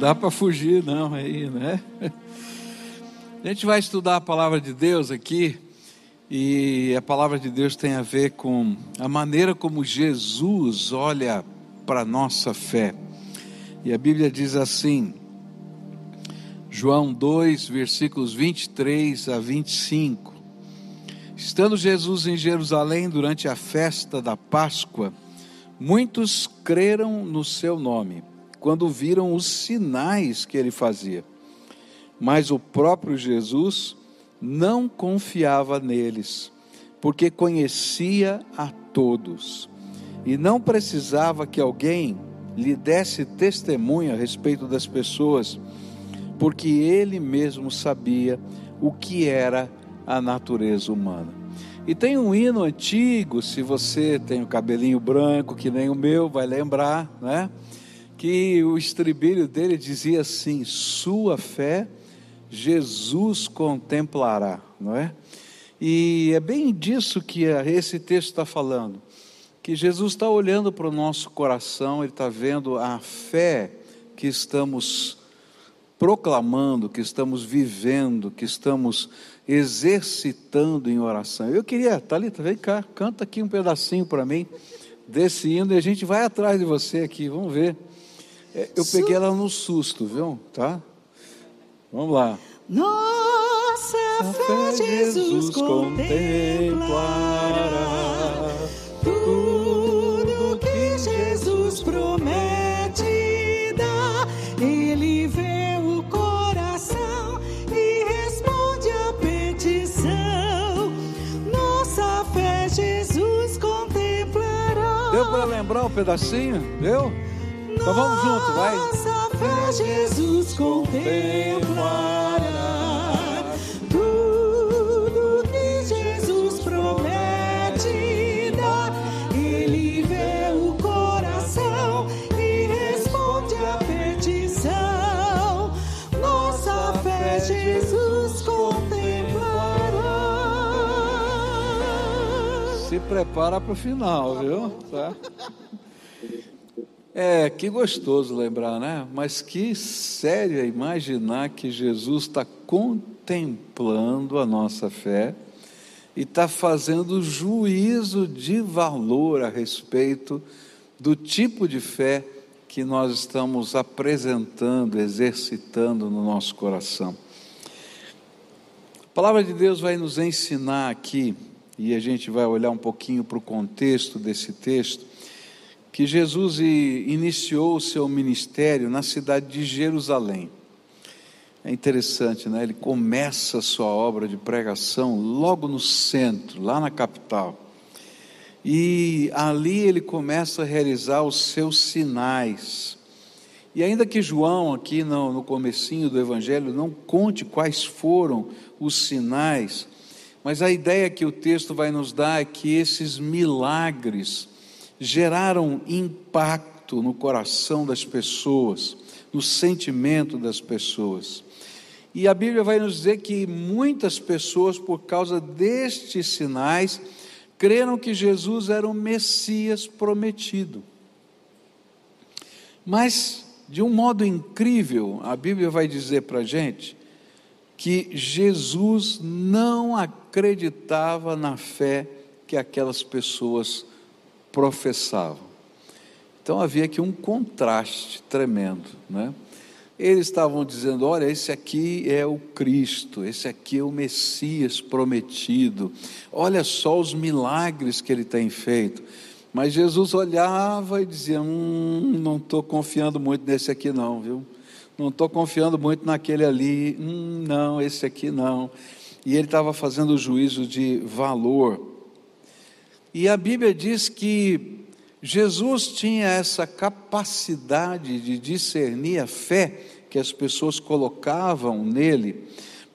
dá para fugir, não, aí, né? A gente vai estudar a palavra de Deus aqui, e a palavra de Deus tem a ver com a maneira como Jesus olha para a nossa fé. E a Bíblia diz assim, João 2, versículos 23 a 25. Estando Jesus em Jerusalém durante a festa da Páscoa, muitos creram no seu nome, quando viram os sinais que ele fazia. Mas o próprio Jesus não confiava neles, porque conhecia a todos e não precisava que alguém lhe desse testemunho a respeito das pessoas, porque ele mesmo sabia o que era a natureza humana. E tem um hino antigo, se você tem o cabelinho branco, que nem o meu, vai lembrar, né? Que o estribilho dele dizia assim: Sua fé Jesus contemplará, não é? E é bem disso que esse texto está falando. Que Jesus está olhando para o nosso coração, Ele está vendo a fé que estamos proclamando, que estamos vivendo, que estamos exercitando em oração. Eu queria, Thalita, vem cá, canta aqui um pedacinho para mim desse hino e a gente vai atrás de você aqui, vamos ver. É, eu peguei ela no susto, viu? Tá? Vamos lá. Nossa fé, Jesus contemplará tudo que Jesus promete dar. Ele vê o coração e responde a petição. Nossa fé, Jesus contemplará. Deu para lembrar um pedacinho? Deu? Então vamos junto, vai. Nossa fé, Jesus contemplará tudo que Jesus promete dar. Ele vê o coração e responde a petição. Nossa fé, Jesus contemplará. Se prepara para o final, viu? Tá? É, que gostoso lembrar, né? Mas que sério é imaginar que Jesus está contemplando a nossa fé e está fazendo juízo de valor a respeito do tipo de fé que nós estamos apresentando, exercitando no nosso coração. A palavra de Deus vai nos ensinar aqui, e a gente vai olhar um pouquinho para o contexto desse texto, que Jesus iniciou o seu ministério na cidade de Jerusalém. É interessante, né? Ele começa a sua obra de pregação logo no centro, lá na capital. E ali ele começa a realizar os seus sinais. E ainda que João, aqui no, no comecinho do Evangelho, não conte quais foram os sinais, mas a ideia que o texto vai nos dar é que esses milagres geraram impacto no coração das pessoas, no sentimento das pessoas. E a Bíblia vai nos dizer que muitas pessoas, por causa destes sinais, creram que Jesus era o Messias prometido. Mas, de um modo incrível, a Bíblia vai dizer para a gente que Jesus não acreditava na fé que aquelas pessoas professavam. Então havia aqui um contraste tremendo, né? Eles estavam dizendo: olha, esse aqui é o Cristo, esse aqui é o Messias prometido, olha só os milagres que ele tem feito. Mas Jesus olhava e dizia: hum, não estou confiando muito nesse aqui, não, viu? Não estou confiando muito naquele ali, hum, não, esse aqui não. E ele estava fazendo o juízo de valor e a Bíblia diz que Jesus tinha essa capacidade de discernir a fé que as pessoas colocavam nele,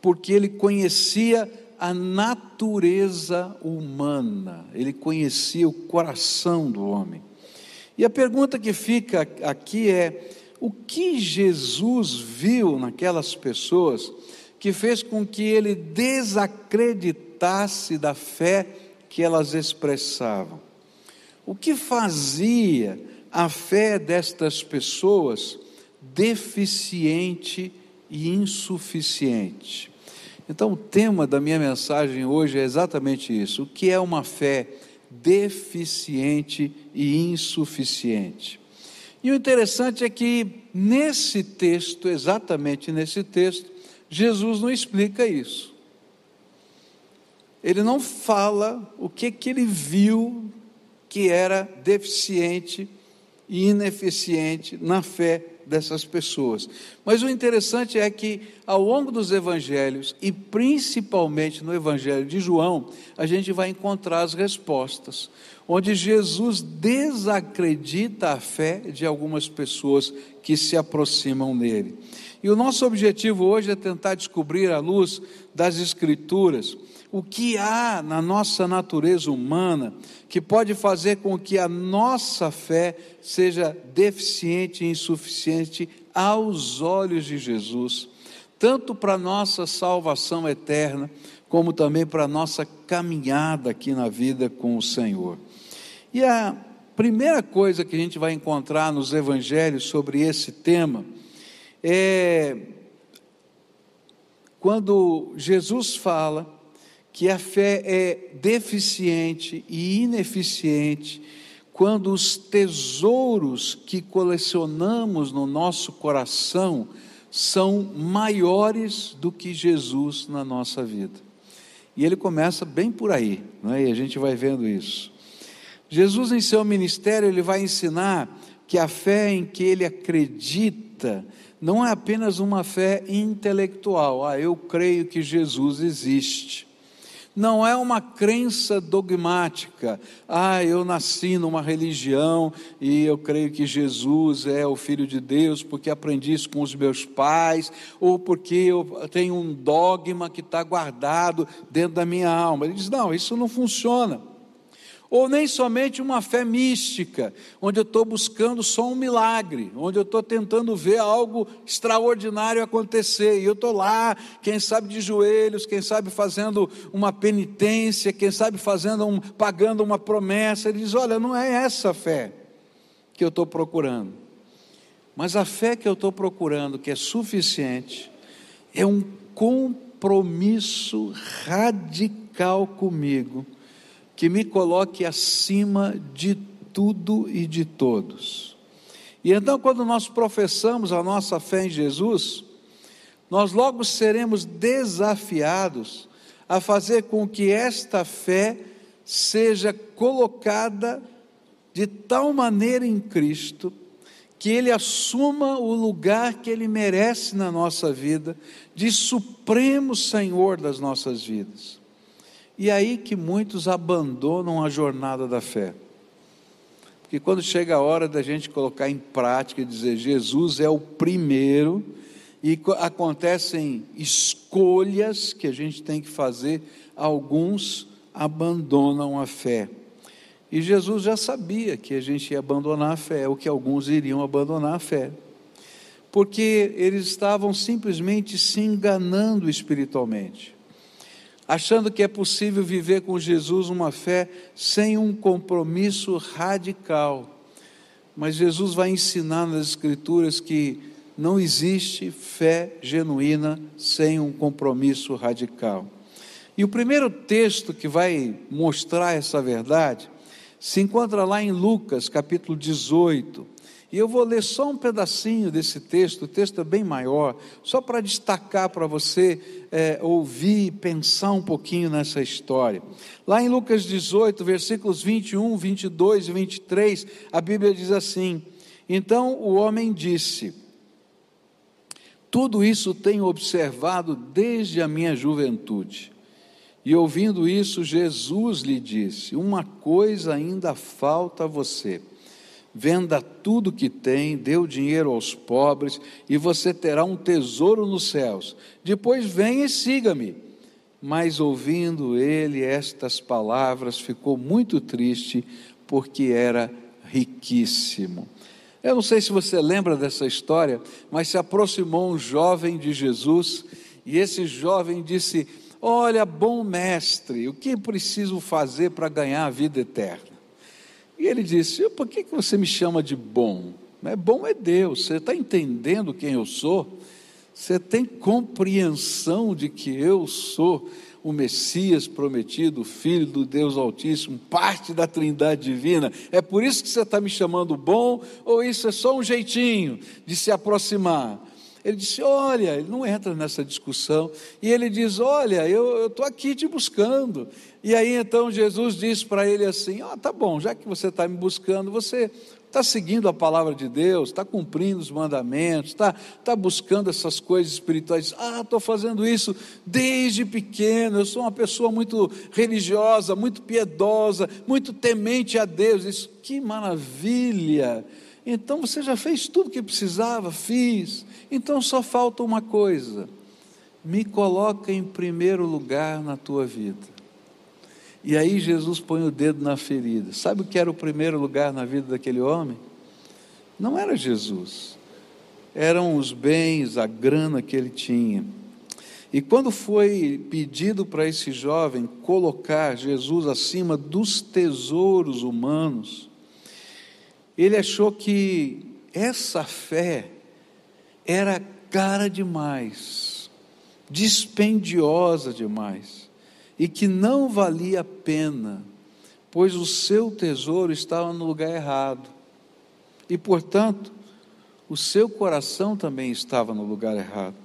porque ele conhecia a natureza humana, ele conhecia o coração do homem. E a pergunta que fica aqui é: o que Jesus viu naquelas pessoas que fez com que ele desacreditasse da fé que elas expressavam. O que fazia a fé destas pessoas deficiente e insuficiente. Então, o tema da minha mensagem hoje é exatamente isso: o que é uma fé deficiente e insuficiente? E o interessante é que nesse texto, exatamente nesse texto, Jesus não explica isso. Ele não fala o que, que ele viu que era deficiente e ineficiente na fé dessas pessoas. Mas o interessante é que, ao longo dos evangelhos, e principalmente no evangelho de João, a gente vai encontrar as respostas, onde Jesus desacredita a fé de algumas pessoas que se aproximam dele. E o nosso objetivo hoje é tentar descobrir, à luz das Escrituras, o que há na nossa natureza humana que pode fazer com que a nossa fé seja deficiente e insuficiente aos olhos de Jesus, tanto para nossa salvação eterna, como também para nossa caminhada aqui na vida com o Senhor. E a primeira coisa que a gente vai encontrar nos evangelhos sobre esse tema é quando Jesus fala que a fé é deficiente e ineficiente quando os tesouros que colecionamos no nosso coração são maiores do que Jesus na nossa vida. E ele começa bem por aí, não é? e a gente vai vendo isso. Jesus, em seu ministério, ele vai ensinar que a fé em que ele acredita não é apenas uma fé intelectual, ah, eu creio que Jesus existe não é uma crença dogmática. Ah, eu nasci numa religião e eu creio que Jesus é o Filho de Deus porque aprendi isso com os meus pais, ou porque eu tenho um dogma que está guardado dentro da minha alma. Ele diz: não, isso não funciona ou nem somente uma fé mística, onde eu estou buscando só um milagre, onde eu estou tentando ver algo extraordinário acontecer, e eu estou lá, quem sabe de joelhos, quem sabe fazendo uma penitência, quem sabe fazendo um, pagando uma promessa, ele diz: olha, não é essa fé que eu estou procurando, mas a fé que eu estou procurando, que é suficiente, é um compromisso radical comigo que me coloque acima de tudo e de todos. E então, quando nós professamos a nossa fé em Jesus, nós logo seremos desafiados a fazer com que esta fé seja colocada de tal maneira em Cristo que Ele assuma o lugar que Ele merece na nossa vida, de supremo Senhor das nossas vidas. E aí que muitos abandonam a jornada da fé. Porque quando chega a hora da gente colocar em prática e dizer Jesus é o primeiro, e acontecem escolhas que a gente tem que fazer, alguns abandonam a fé. E Jesus já sabia que a gente ia abandonar a fé, ou que alguns iriam abandonar a fé. Porque eles estavam simplesmente se enganando espiritualmente achando que é possível viver com Jesus uma fé sem um compromisso radical. Mas Jesus vai ensinar nas Escrituras que não existe fé genuína sem um compromisso radical. E o primeiro texto que vai mostrar essa verdade se encontra lá em Lucas, capítulo 18, e eu vou ler só um pedacinho desse texto, o texto é bem maior, só para destacar para você é, ouvir e pensar um pouquinho nessa história. Lá em Lucas 18, versículos 21, 22 e 23, a Bíblia diz assim: Então o homem disse: Tudo isso tenho observado desde a minha juventude. E ouvindo isso, Jesus lhe disse: Uma coisa ainda falta a você venda tudo que tem, dê o dinheiro aos pobres, e você terá um tesouro nos céus. Depois venha e siga-me. Mas ouvindo ele estas palavras, ficou muito triste, porque era riquíssimo. Eu não sei se você lembra dessa história, mas se aproximou um jovem de Jesus, e esse jovem disse: Olha, bom mestre, o que preciso fazer para ganhar a vida eterna? E ele disse: Por que, que você me chama de bom? É bom é Deus. Você está entendendo quem eu sou? Você tem compreensão de que eu sou o Messias prometido, o Filho do Deus Altíssimo, parte da Trindade Divina. É por isso que você está me chamando bom, ou isso é só um jeitinho de se aproximar? Ele disse: Olha, ele não entra nessa discussão. E ele diz: Olha, eu estou aqui te buscando. E aí então Jesus diz para ele assim: Ó, oh, tá bom, já que você está me buscando, você está seguindo a palavra de Deus, está cumprindo os mandamentos, está tá buscando essas coisas espirituais. Ah, estou fazendo isso desde pequeno, eu sou uma pessoa muito religiosa, muito piedosa, muito temente a Deus. Isso, que maravilha! Então você já fez tudo o que precisava, fiz. Então só falta uma coisa: me coloca em primeiro lugar na tua vida. E aí Jesus põe o dedo na ferida. Sabe o que era o primeiro lugar na vida daquele homem? Não era Jesus. Eram os bens, a grana que ele tinha. E quando foi pedido para esse jovem colocar Jesus acima dos tesouros humanos, ele achou que essa fé era cara demais, dispendiosa demais e que não valia a pena, pois o seu tesouro estava no lugar errado. E, portanto, o seu coração também estava no lugar errado.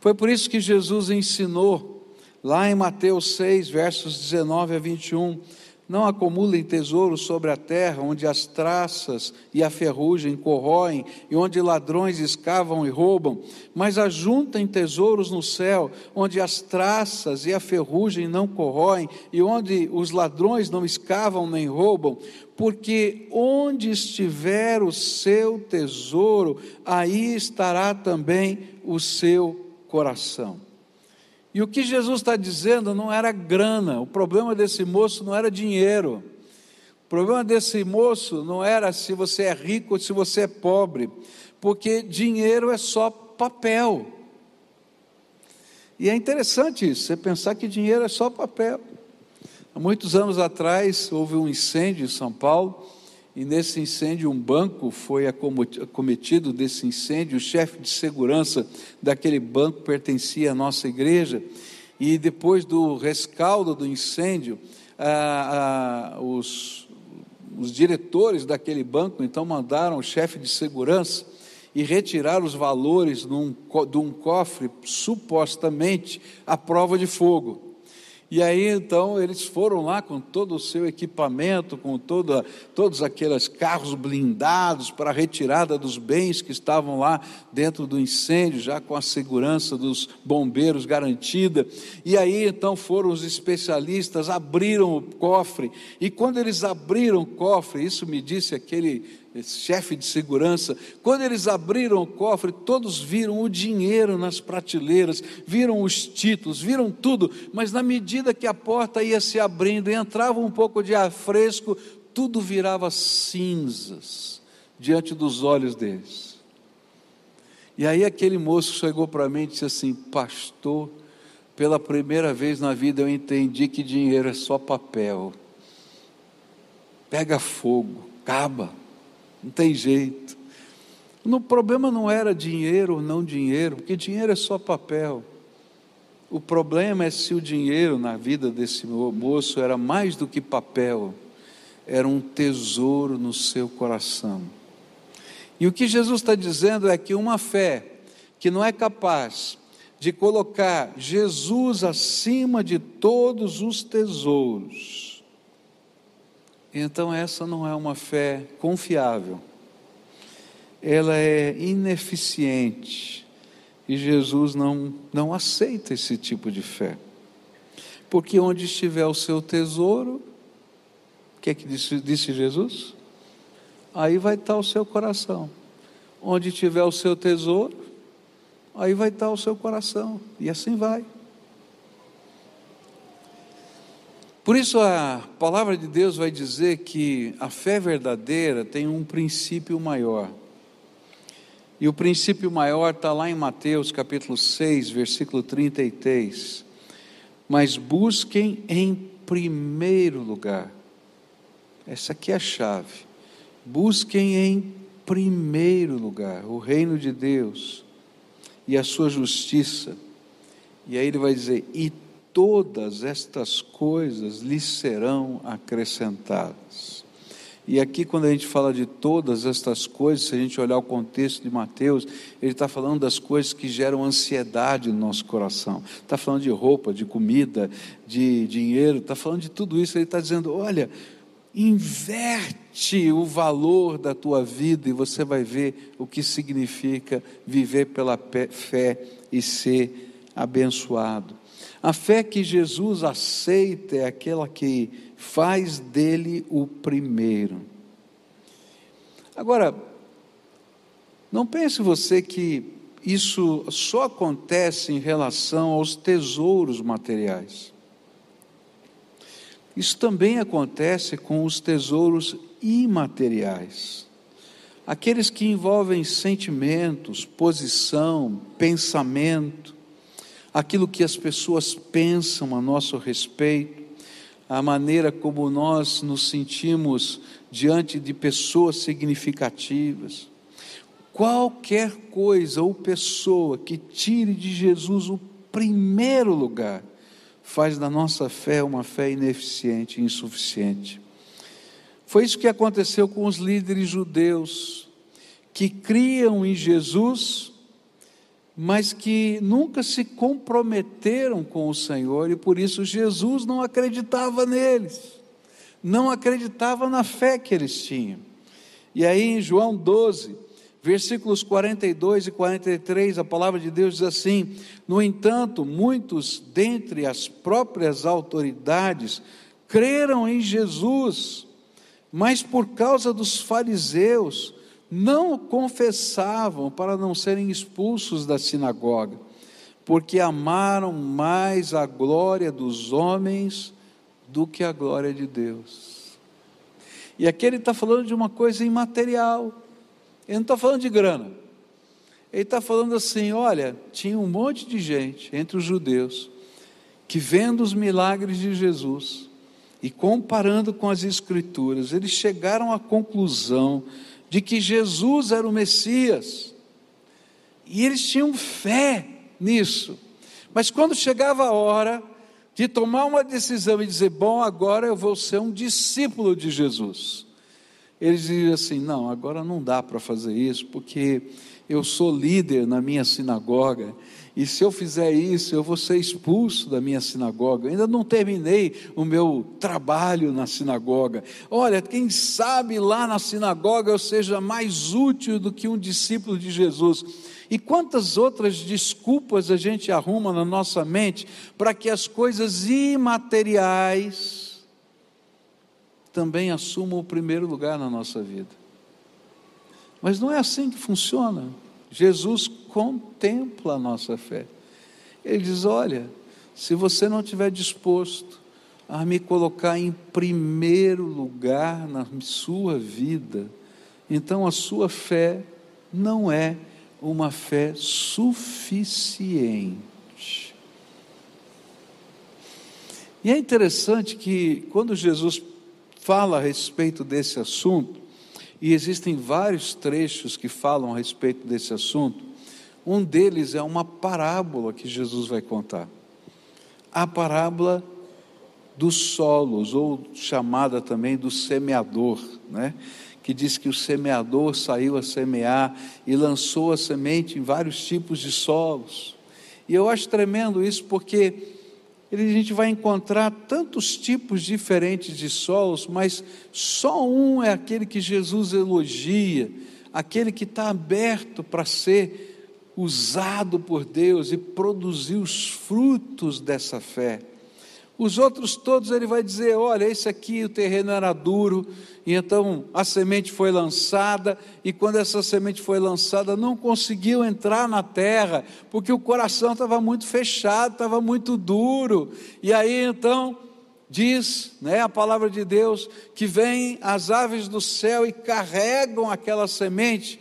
Foi por isso que Jesus ensinou, lá em Mateus 6, versos 19 a 21, não acumulem tesouros sobre a terra, onde as traças e a ferrugem corroem, e onde ladrões escavam e roubam, mas ajuntem tesouros no céu, onde as traças e a ferrugem não corroem, e onde os ladrões não escavam nem roubam, porque onde estiver o seu tesouro, aí estará também o seu coração. E o que Jesus está dizendo não era grana, o problema desse moço não era dinheiro. O problema desse moço não era se você é rico ou se você é pobre, porque dinheiro é só papel. E é interessante isso, você pensar que dinheiro é só papel. Há muitos anos atrás houve um incêndio em São Paulo e nesse incêndio um banco foi acometido desse incêndio, o chefe de segurança daquele banco pertencia à nossa igreja, e depois do rescaldo do incêndio, ah, ah, os, os diretores daquele banco então mandaram o chefe de segurança e retirar os valores num, de um cofre supostamente à prova de fogo. E aí então eles foram lá com todo o seu equipamento, com toda, todos aqueles carros blindados para a retirada dos bens que estavam lá dentro do incêndio, já com a segurança dos bombeiros garantida. E aí então foram os especialistas, abriram o cofre, e quando eles abriram o cofre, isso me disse aquele chefe de segurança, quando eles abriram o cofre, todos viram o dinheiro nas prateleiras, viram os títulos, viram tudo, mas na medida que a porta ia se abrindo e entrava um pouco de ar fresco, tudo virava cinzas diante dos olhos deles. E aí aquele moço chegou para mim e disse assim: Pastor, pela primeira vez na vida eu entendi que dinheiro é só papel. Pega fogo, acaba não tem jeito. O problema não era dinheiro ou não dinheiro, porque dinheiro é só papel. O problema é se o dinheiro na vida desse moço era mais do que papel, era um tesouro no seu coração. E o que Jesus está dizendo é que uma fé que não é capaz de colocar Jesus acima de todos os tesouros, então, essa não é uma fé confiável, ela é ineficiente e Jesus não, não aceita esse tipo de fé, porque onde estiver o seu tesouro, o que é que disse, disse Jesus? Aí vai estar o seu coração. Onde tiver o seu tesouro, aí vai estar o seu coração, e assim vai. Por isso a palavra de Deus vai dizer que a fé verdadeira tem um princípio maior. E o princípio maior está lá em Mateus capítulo 6, versículo 33. Mas busquem em primeiro lugar. Essa aqui é a chave. Busquem em primeiro lugar, o reino de Deus e a sua justiça. E aí ele vai dizer: e todas estas coisas lhe serão acrescentadas. E aqui, quando a gente fala de todas estas coisas, se a gente olhar o contexto de Mateus, ele está falando das coisas que geram ansiedade no nosso coração. Está falando de roupa, de comida, de dinheiro, está falando de tudo isso. Ele está dizendo: olha, inverte o valor da tua vida e você vai ver o que significa viver pela fé e ser abençoado. A fé que Jesus aceita é aquela que faz dele o primeiro. Agora, não pense você que isso só acontece em relação aos tesouros materiais. Isso também acontece com os tesouros imateriais. Aqueles que envolvem sentimentos, posição, pensamento, aquilo que as pessoas pensam a nosso respeito, a maneira como nós nos sentimos diante de pessoas significativas. Qualquer coisa ou pessoa que tire de Jesus o primeiro lugar, faz da nossa fé uma fé ineficiente insuficiente. Foi isso que aconteceu com os líderes judeus, que criam em Jesus, mas que nunca se comprometeram com o Senhor e por isso Jesus não acreditava neles, não acreditava na fé que eles tinham. E aí em João 12, versículos 42 e 43, a palavra de Deus diz assim: No entanto, muitos dentre as próprias autoridades creram em Jesus, mas por causa dos fariseus não confessavam para não serem expulsos da sinagoga, porque amaram mais a glória dos homens do que a glória de Deus. E aqui ele está falando de uma coisa imaterial ele não está falando de grana. Ele está falando assim: olha, tinha um monte de gente entre os judeus que, vendo os milagres de Jesus e comparando com as Escrituras, eles chegaram à conclusão de que Jesus era o Messias. E eles tinham fé nisso. Mas quando chegava a hora de tomar uma decisão e dizer: bom, agora eu vou ser um discípulo de Jesus eles diziam assim: não, agora não dá para fazer isso, porque eu sou líder na minha sinagoga, e se eu fizer isso, eu vou ser expulso da minha sinagoga. Eu ainda não terminei o meu trabalho na sinagoga. Olha, quem sabe lá na sinagoga eu seja mais útil do que um discípulo de Jesus. E quantas outras desculpas a gente arruma na nossa mente para que as coisas imateriais também assumam o primeiro lugar na nossa vida. Mas não é assim que funciona. Jesus contempla a nossa fé. Ele diz: Olha, se você não estiver disposto a me colocar em primeiro lugar na sua vida, então a sua fé não é uma fé suficiente. E é interessante que quando Jesus fala a respeito desse assunto, e existem vários trechos que falam a respeito desse assunto. Um deles é uma parábola que Jesus vai contar. A parábola dos solos, ou chamada também do semeador, né? que diz que o semeador saiu a semear e lançou a semente em vários tipos de solos. E eu acho tremendo isso porque a gente vai encontrar tantos tipos diferentes de solos, mas só um é aquele que Jesus elogia, aquele que está aberto para ser usado por Deus e produzir os frutos dessa fé. Os outros todos ele vai dizer: olha, esse aqui o terreno era duro, e então a semente foi lançada, e quando essa semente foi lançada, não conseguiu entrar na terra, porque o coração estava muito fechado, estava muito duro. E aí então diz, né, a palavra de Deus, que vêm as aves do céu e carregam aquela semente,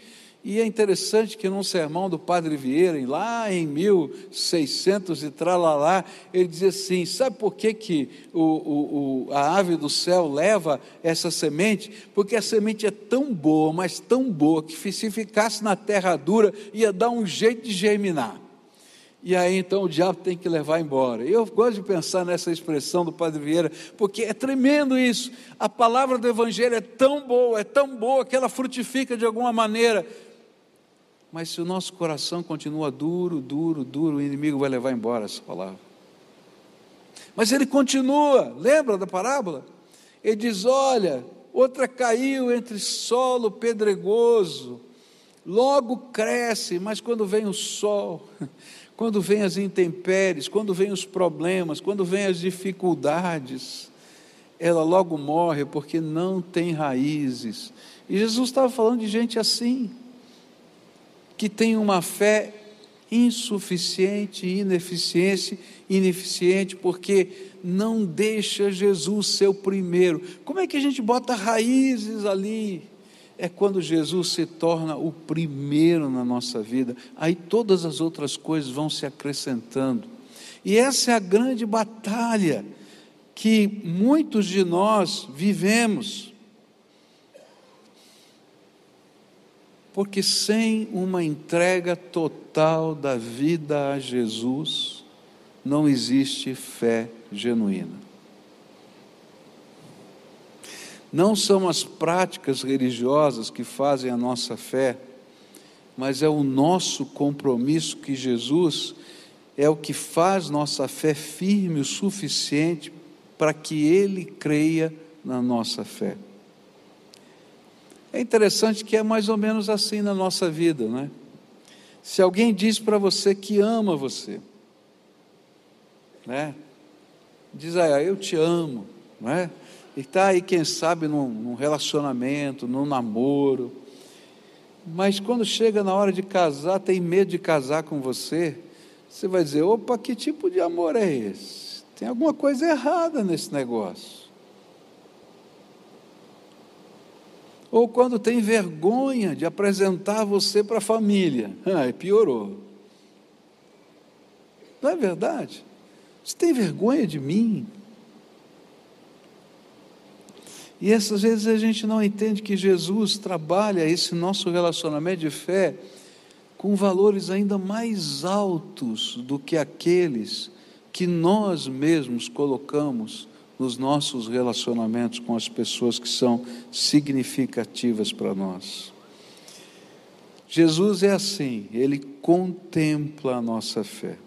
E é interessante que num sermão do Padre Vieira, lá em 1600 e tralalá, ele dizia assim: sabe por que, que o, o, o, a ave do céu leva essa semente? Porque a semente é tão boa, mas tão boa, que se ficasse na terra dura, ia dar um jeito de germinar. E aí então o diabo tem que levar embora. Eu gosto de pensar nessa expressão do Padre Vieira, porque é tremendo isso. A palavra do Evangelho é tão boa, é tão boa que ela frutifica de alguma maneira. Mas se o nosso coração continua duro, duro, duro, o inimigo vai levar embora essa palavra. Mas ele continua, lembra da parábola? Ele diz: Olha, outra caiu entre solo pedregoso, logo cresce, mas quando vem o sol, quando vem as intempéries, quando vem os problemas, quando vem as dificuldades, ela logo morre porque não tem raízes. E Jesus estava falando de gente assim que tem uma fé insuficiente, ineficiente, ineficiente, porque não deixa Jesus ser o primeiro. Como é que a gente bota raízes ali? É quando Jesus se torna o primeiro na nossa vida, aí todas as outras coisas vão se acrescentando. E essa é a grande batalha que muitos de nós vivemos. Porque sem uma entrega total da vida a Jesus, não existe fé genuína. Não são as práticas religiosas que fazem a nossa fé, mas é o nosso compromisso que Jesus é o que faz nossa fé firme o suficiente para que Ele creia na nossa fé. É interessante que é mais ou menos assim na nossa vida, não é? Se alguém diz para você que ama você, né? Diz, ah, eu te amo, não é? E está aí, quem sabe, num, num relacionamento, num namoro, mas quando chega na hora de casar, tem medo de casar com você, você vai dizer: opa, que tipo de amor é esse? Tem alguma coisa errada nesse negócio. Ou quando tem vergonha de apresentar você para a família. Ah, piorou. Não é verdade? Você tem vergonha de mim? E essas vezes a gente não entende que Jesus trabalha esse nosso relacionamento de fé com valores ainda mais altos do que aqueles que nós mesmos colocamos nos nossos relacionamentos com as pessoas que são significativas para nós. Jesus é assim, ele contempla a nossa fé.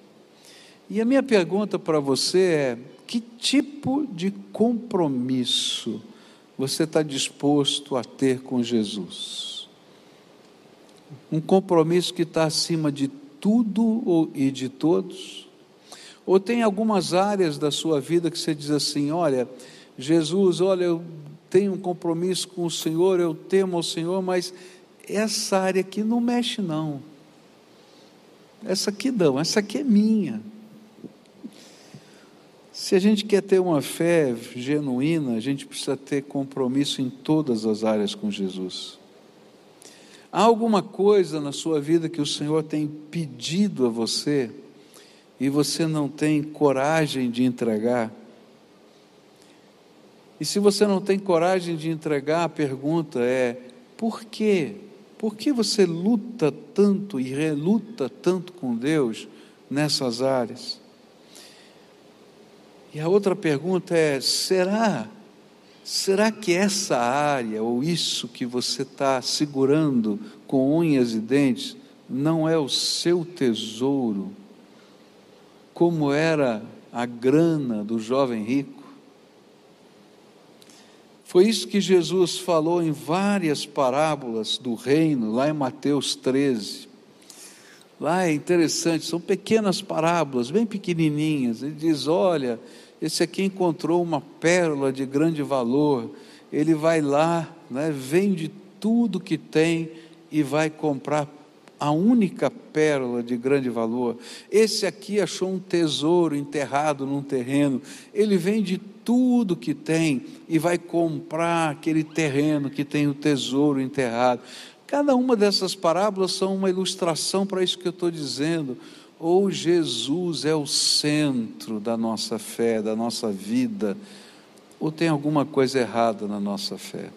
E a minha pergunta para você é: que tipo de compromisso você está disposto a ter com Jesus? Um compromisso que está acima de tudo e de todos? Ou tem algumas áreas da sua vida que você diz assim: olha, Jesus, olha, eu tenho um compromisso com o Senhor, eu temo ao Senhor, mas essa área aqui não mexe, não. Essa aqui não, essa aqui é minha. Se a gente quer ter uma fé genuína, a gente precisa ter compromisso em todas as áreas com Jesus. Há alguma coisa na sua vida que o Senhor tem pedido a você? E você não tem coragem de entregar. E se você não tem coragem de entregar, a pergunta é: por quê? Por que você luta tanto e reluta tanto com Deus nessas áreas? E a outra pergunta é: será? Será que essa área ou isso que você está segurando com unhas e dentes não é o seu tesouro? Como era a grana do jovem rico. Foi isso que Jesus falou em várias parábolas do reino, lá em Mateus 13. Lá é interessante, são pequenas parábolas, bem pequenininhas. Ele diz: Olha, esse aqui encontrou uma pérola de grande valor. Ele vai lá, né, vende tudo que tem e vai comprar a única pérola de grande valor. Esse aqui achou um tesouro enterrado num terreno. Ele vende tudo que tem e vai comprar aquele terreno que tem o tesouro enterrado. Cada uma dessas parábolas são uma ilustração para isso que eu estou dizendo. Ou Jesus é o centro da nossa fé, da nossa vida, ou tem alguma coisa errada na nossa fé.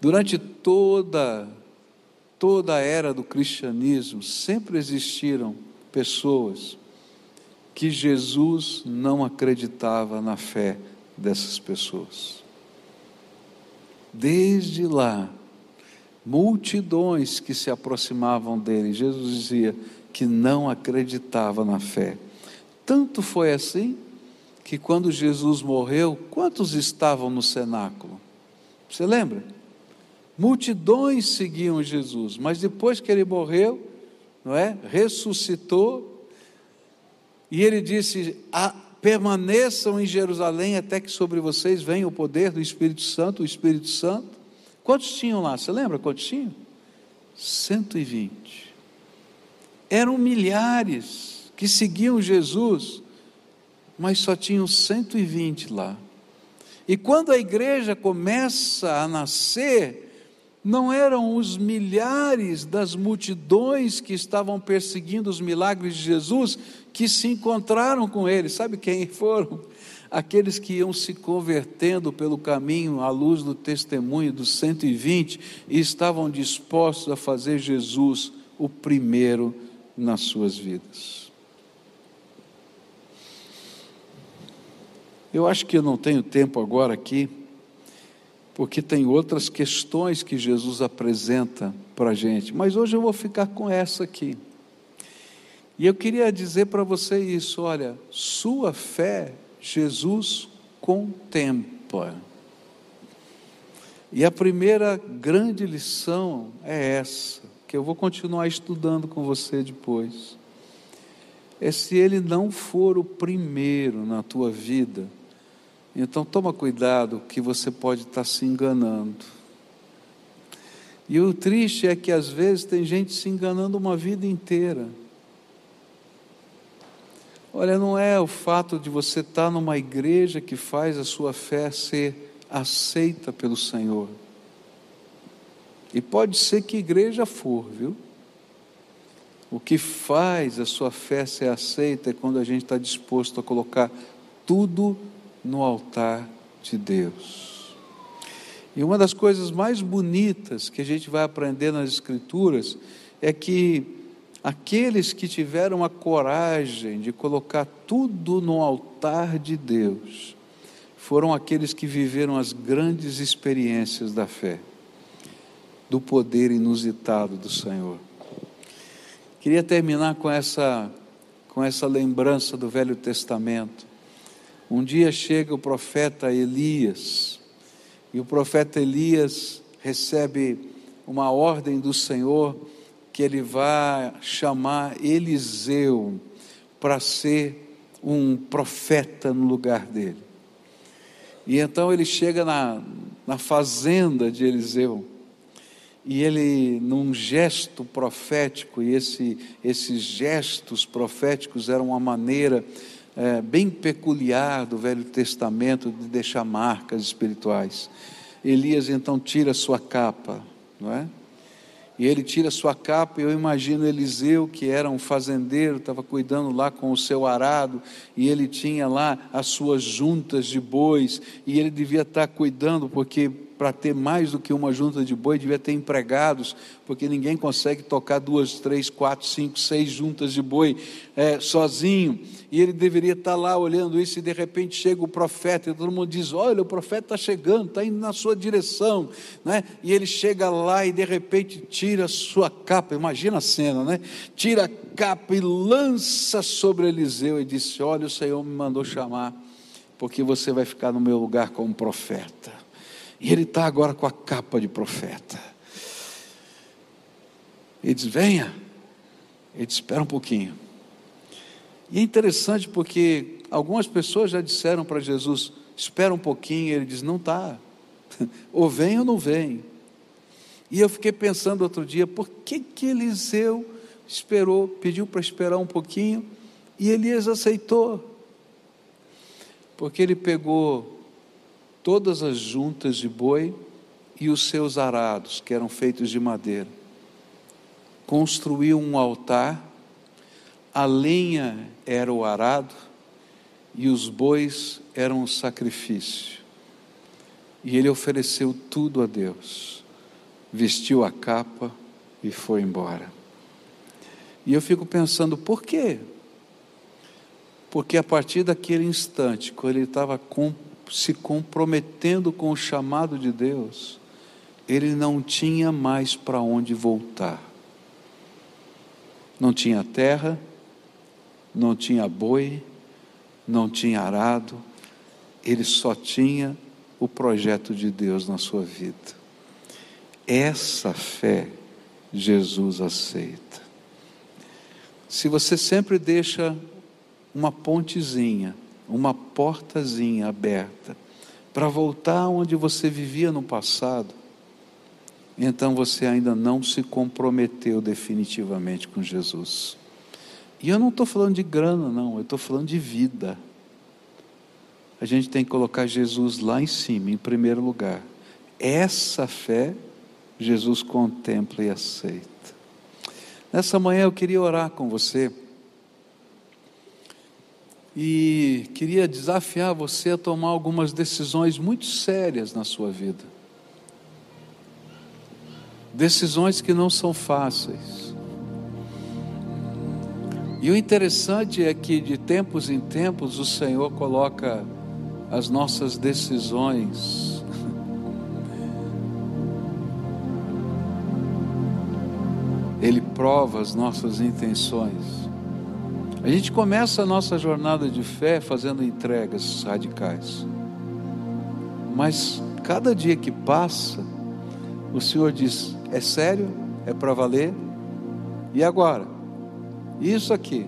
Durante toda toda a era do cristianismo, sempre existiram pessoas que Jesus não acreditava na fé dessas pessoas. Desde lá, multidões que se aproximavam dele, Jesus dizia que não acreditava na fé. Tanto foi assim que quando Jesus morreu, quantos estavam no cenáculo? Você lembra? Multidões seguiam Jesus, mas depois que ele morreu, não é? Ressuscitou, e ele disse: ah, permaneçam em Jerusalém até que sobre vocês venha o poder do Espírito Santo, o Espírito Santo. Quantos tinham lá? Você lembra quantos tinham? 120. Eram milhares que seguiam Jesus, mas só tinham 120 lá. E quando a igreja começa a nascer, não eram os milhares das multidões que estavam perseguindo os milagres de Jesus que se encontraram com ele. Sabe quem foram? Aqueles que iam se convertendo pelo caminho à luz do testemunho dos 120 e estavam dispostos a fazer Jesus o primeiro nas suas vidas. Eu acho que eu não tenho tempo agora aqui porque tem outras questões que Jesus apresenta para a gente, mas hoje eu vou ficar com essa aqui. E eu queria dizer para você isso: olha, sua fé, Jesus contempla. E a primeira grande lição é essa, que eu vou continuar estudando com você depois. É se ele não for o primeiro na tua vida, então toma cuidado que você pode estar se enganando. E o triste é que às vezes tem gente se enganando uma vida inteira. Olha, não é o fato de você estar numa igreja que faz a sua fé ser aceita pelo Senhor. E pode ser que igreja for, viu? O que faz a sua fé ser aceita é quando a gente está disposto a colocar tudo no altar de Deus. E uma das coisas mais bonitas que a gente vai aprender nas Escrituras é que aqueles que tiveram a coragem de colocar tudo no altar de Deus foram aqueles que viveram as grandes experiências da fé, do poder inusitado do Senhor. Queria terminar com essa com essa lembrança do Velho Testamento. Um dia chega o profeta Elias, e o profeta Elias recebe uma ordem do Senhor que ele vai chamar Eliseu para ser um profeta no lugar dele. E então ele chega na, na fazenda de Eliseu, e ele, num gesto profético, e esse, esses gestos proféticos eram uma maneira é, bem peculiar do Velho Testamento de deixar marcas espirituais. Elias então tira sua capa, não é? E ele tira sua capa, e eu imagino Eliseu, que era um fazendeiro, estava cuidando lá com o seu arado, e ele tinha lá as suas juntas de bois, e ele devia estar cuidando, porque para ter mais do que uma junta de boi, devia ter empregados, porque ninguém consegue tocar duas, três, quatro, cinco, seis juntas de boi é, sozinho. E ele deveria estar lá olhando isso, e de repente chega o profeta, e todo mundo diz: Olha, o profeta está chegando, está indo na sua direção. Né? E ele chega lá e de repente tira a sua capa, imagina a cena, né? Tira a capa e lança sobre Eliseu e disse: Olha, o Senhor me mandou chamar, porque você vai ficar no meu lugar como profeta. E ele está agora com a capa de profeta. Ele diz: Venha. Ele diz: Espera um pouquinho. E é interessante porque algumas pessoas já disseram para Jesus: Espera um pouquinho. Ele diz: Não está. Ou vem ou não vem. E eu fiquei pensando outro dia: por que, que Eliseu esperou, pediu para esperar um pouquinho e Elias aceitou? Porque ele pegou todas as juntas de boi e os seus arados, que eram feitos de madeira. Construiu um altar, a lenha era o arado e os bois eram o sacrifício. E ele ofereceu tudo a Deus, vestiu a capa e foi embora. E eu fico pensando, por quê? Porque a partir daquele instante, quando ele estava com, se comprometendo com o chamado de Deus, ele não tinha mais para onde voltar. Não tinha terra, não tinha boi, não tinha arado, ele só tinha o projeto de Deus na sua vida. Essa fé Jesus aceita. Se você sempre deixa uma pontezinha, uma portazinha aberta para voltar onde você vivia no passado, então você ainda não se comprometeu definitivamente com Jesus. E eu não estou falando de grana, não, eu estou falando de vida. A gente tem que colocar Jesus lá em cima, em primeiro lugar. Essa fé Jesus contempla e aceita. Nessa manhã eu queria orar com você e queria desafiar você a tomar algumas decisões muito sérias na sua vida. Decisões que não são fáceis. E o interessante é que de tempos em tempos o Senhor coloca as nossas decisões Ele prova as nossas intenções. A gente começa a nossa jornada de fé fazendo entregas radicais. Mas cada dia que passa, o Senhor diz: é sério? É para valer? E agora? Isso aqui.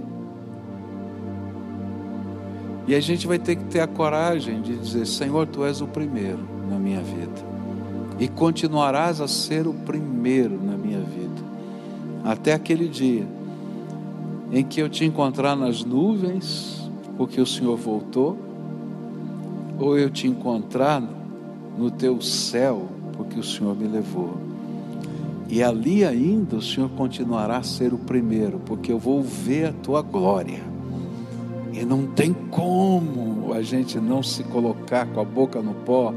E a gente vai ter que ter a coragem de dizer: Senhor, tu és o primeiro na minha vida, e continuarás a ser o primeiro na minha vida até aquele dia em que eu te encontrar nas nuvens, porque o Senhor voltou, ou eu te encontrar no teu céu, porque o Senhor me levou. E ali ainda o Senhor continuará a ser o primeiro, porque eu vou ver a tua glória. E não tem como a gente não se colocar com a boca no pó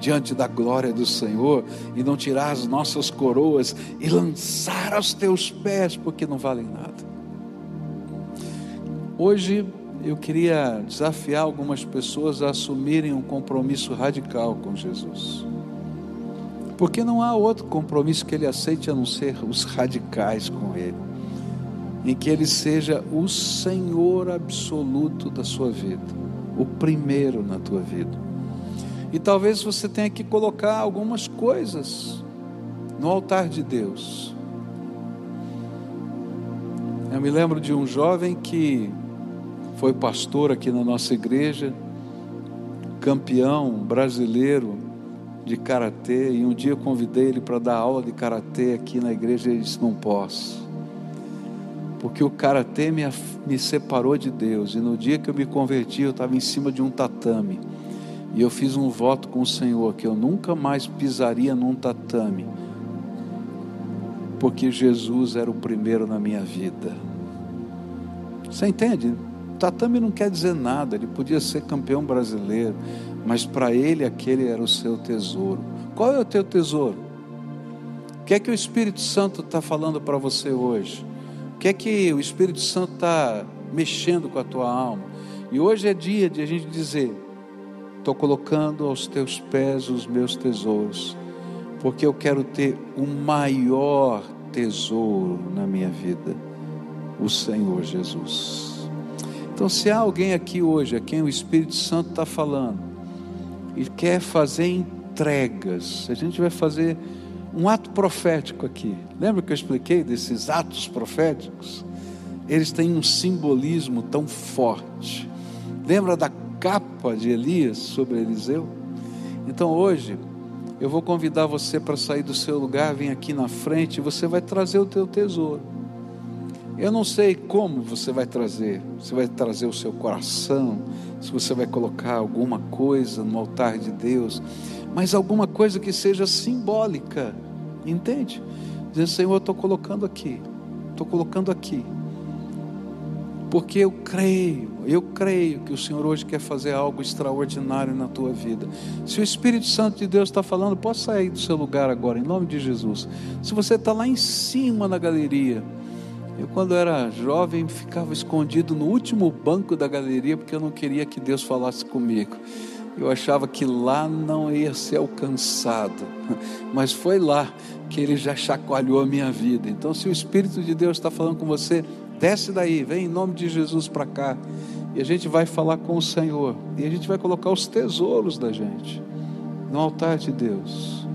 diante da glória do Senhor e não tirar as nossas coroas e lançar aos teus pés, porque não valem nada. Hoje eu queria desafiar algumas pessoas a assumirem um compromisso radical com Jesus. Porque não há outro compromisso que ele aceite a não ser os radicais com ele. Em que ele seja o Senhor absoluto da sua vida, o primeiro na tua vida. E talvez você tenha que colocar algumas coisas no altar de Deus. Eu me lembro de um jovem que foi pastor aqui na nossa igreja, campeão brasileiro de karatê, e um dia eu convidei ele para dar aula de karatê aqui na igreja e ele disse: Não posso, porque o karatê me, me separou de Deus, e no dia que eu me converti, eu estava em cima de um tatame. E eu fiz um voto com o Senhor que eu nunca mais pisaria num tatame, porque Jesus era o primeiro na minha vida. Você entende? Tatame não quer dizer nada, ele podia ser campeão brasileiro, mas para ele aquele era o seu tesouro. Qual é o teu tesouro? O que é que o Espírito Santo está falando para você hoje? O que é que o Espírito Santo está mexendo com a tua alma? E hoje é dia de a gente dizer: Estou colocando aos teus pés os meus tesouros, porque eu quero ter o maior tesouro na minha vida, o Senhor Jesus. Então, se há alguém aqui hoje a quem o Espírito Santo está falando e quer fazer entregas, a gente vai fazer um ato profético aqui. Lembra que eu expliquei desses atos proféticos? Eles têm um simbolismo tão forte. Lembra da capa de Elias sobre Eliseu. Então hoje eu vou convidar você para sair do seu lugar, vir aqui na frente, e você vai trazer o teu tesouro. Eu não sei como você vai trazer, você vai trazer o seu coração, se você vai colocar alguma coisa no altar de Deus, mas alguma coisa que seja simbólica, entende? Dizendo, Senhor, eu estou colocando aqui, estou colocando aqui, porque eu creio, eu creio que o Senhor hoje quer fazer algo extraordinário na tua vida. Se o Espírito Santo de Deus está falando, pode sair do seu lugar agora, em nome de Jesus. Se você está lá em cima na galeria, eu, quando era jovem, ficava escondido no último banco da galeria porque eu não queria que Deus falasse comigo. Eu achava que lá não ia ser alcançado, mas foi lá que Ele já chacoalhou a minha vida. Então, se o Espírito de Deus está falando com você, desce daí, vem em nome de Jesus para cá, e a gente vai falar com o Senhor, e a gente vai colocar os tesouros da gente no altar de Deus,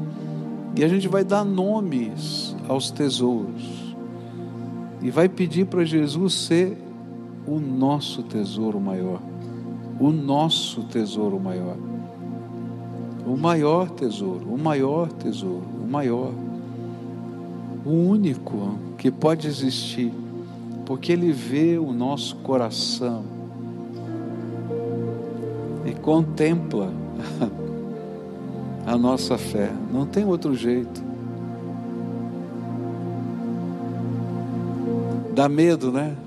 e a gente vai dar nomes aos tesouros e vai pedir para Jesus ser o nosso tesouro maior. O nosso tesouro maior. O maior tesouro, o maior tesouro, o maior. O único que pode existir, porque Ele vê o nosso coração e contempla a nossa fé. Não tem outro jeito. Dá medo, né?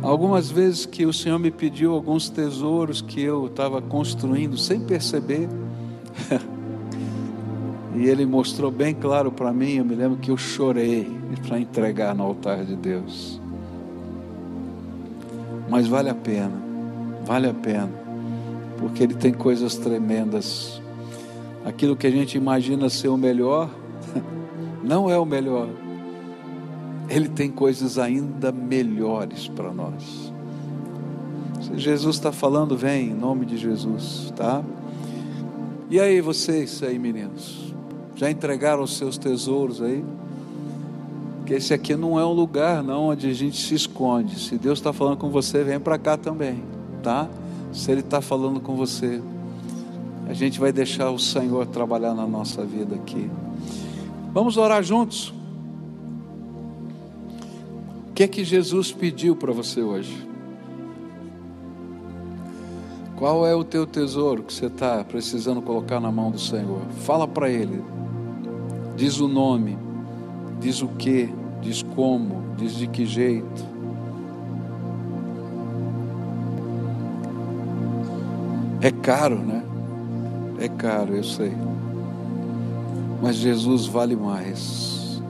Algumas vezes que o Senhor me pediu alguns tesouros que eu estava construindo sem perceber. e Ele mostrou bem claro para mim. Eu me lembro que eu chorei para entregar no altar de Deus. Mas vale a pena, vale a pena, porque Ele tem coisas tremendas. Aquilo que a gente imagina ser o melhor, não é o melhor. Ele tem coisas ainda melhores para nós. Se Jesus está falando, vem em nome de Jesus, tá? E aí, vocês aí, meninos, já entregaram os seus tesouros aí? Que esse aqui não é um lugar, não, onde a gente se esconde. Se Deus está falando com você, vem para cá também, tá? Se Ele está falando com você, a gente vai deixar o Senhor trabalhar na nossa vida aqui. Vamos orar juntos. O que é que Jesus pediu para você hoje? Qual é o teu tesouro que você está precisando colocar na mão do Senhor? Fala para Ele. Diz o nome, diz o que, diz como, diz de que jeito. É caro, né? É caro, eu sei mas Jesus vale mais.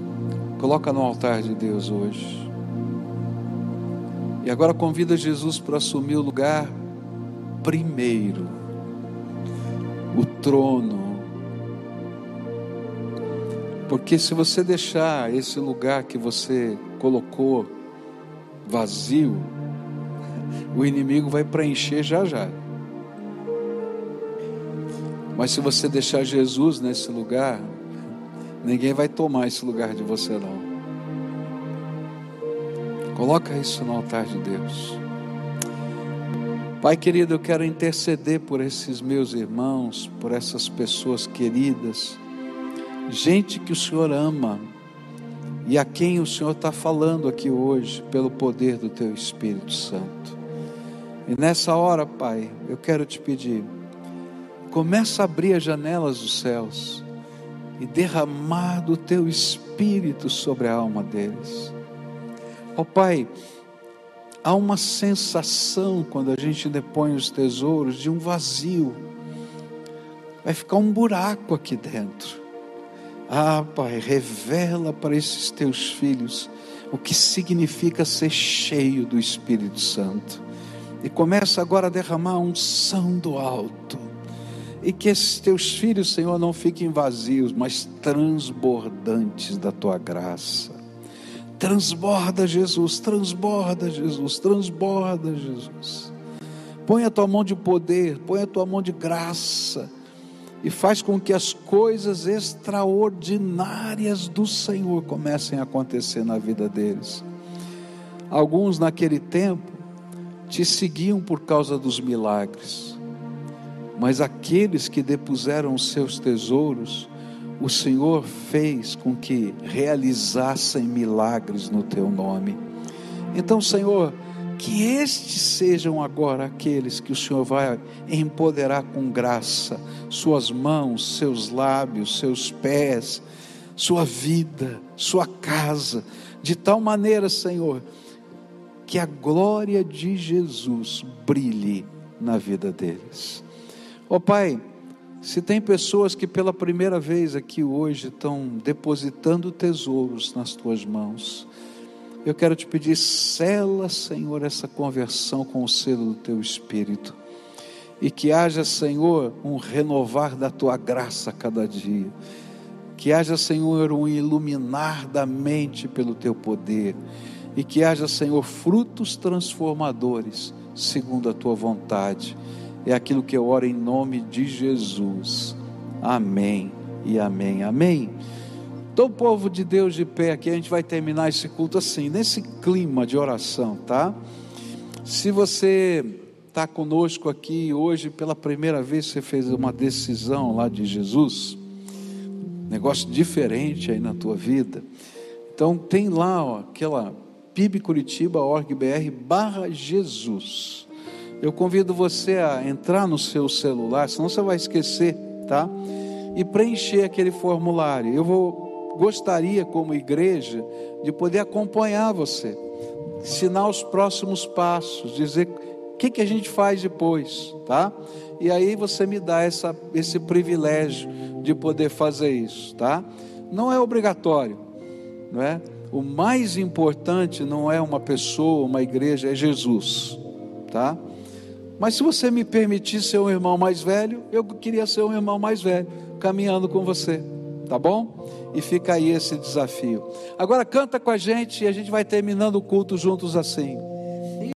Coloca no altar de Deus hoje. E agora convida Jesus para assumir o lugar primeiro, o trono. Porque se você deixar esse lugar que você colocou vazio, o inimigo vai preencher já já. Mas se você deixar Jesus nesse lugar, Ninguém vai tomar esse lugar de você não. Coloca isso no altar de Deus. Pai querido, eu quero interceder por esses meus irmãos, por essas pessoas queridas, gente que o Senhor ama e a quem o Senhor está falando aqui hoje, pelo poder do Teu Espírito Santo. E nessa hora, Pai, eu quero te pedir, começa a abrir as janelas dos céus e derramar do teu espírito sobre a alma deles. Ó oh, Pai, há uma sensação quando a gente depõe os tesouros de um vazio. Vai ficar um buraco aqui dentro. Ah, Pai, revela para esses teus filhos o que significa ser cheio do Espírito Santo. E começa agora a derramar um unção do alto e que esses teus filhos, Senhor, não fiquem vazios, mas transbordantes da tua graça. Transborda, Jesus, transborda, Jesus, transborda, Jesus. Põe a tua mão de poder, põe a tua mão de graça e faz com que as coisas extraordinárias do Senhor comecem a acontecer na vida deles. Alguns naquele tempo te seguiam por causa dos milagres mas aqueles que depuseram os seus tesouros o Senhor fez com que realizassem milagres no teu nome. Então, Senhor, que estes sejam agora aqueles que o Senhor vai empoderar com graça, suas mãos, seus lábios, seus pés, sua vida, sua casa, de tal maneira, Senhor, que a glória de Jesus brilhe na vida deles. Ó oh, Pai, se tem pessoas que pela primeira vez aqui hoje estão depositando tesouros nas tuas mãos, eu quero te pedir, sela, Senhor, essa conversão com o selo do teu Espírito. E que haja, Senhor, um renovar da tua graça a cada dia. Que haja, Senhor, um iluminar da mente pelo teu poder. E que haja, Senhor, frutos transformadores, segundo a tua vontade é aquilo que eu oro em nome de Jesus. Amém e amém. Amém. Então, povo de Deus de pé aqui, a gente vai terminar esse culto assim, nesse clima de oração, tá? Se você está conosco aqui hoje, pela primeira vez você fez uma decisão lá de Jesus, negócio diferente aí na tua vida. Então tem lá ó, aquela pibcuritiba.org.br barra Jesus. Eu convido você a entrar no seu celular, senão você vai esquecer, tá? E preencher aquele formulário. Eu vou gostaria como igreja de poder acompanhar você, ensinar os próximos passos, dizer o que, que a gente faz depois, tá? E aí você me dá essa, esse privilégio de poder fazer isso, tá? Não é obrigatório, não é? O mais importante não é uma pessoa, uma igreja, é Jesus, tá? Mas se você me permitir ser um irmão mais velho, eu queria ser um irmão mais velho, caminhando com você, tá bom? E fica aí esse desafio. Agora canta com a gente e a gente vai terminando o culto juntos assim.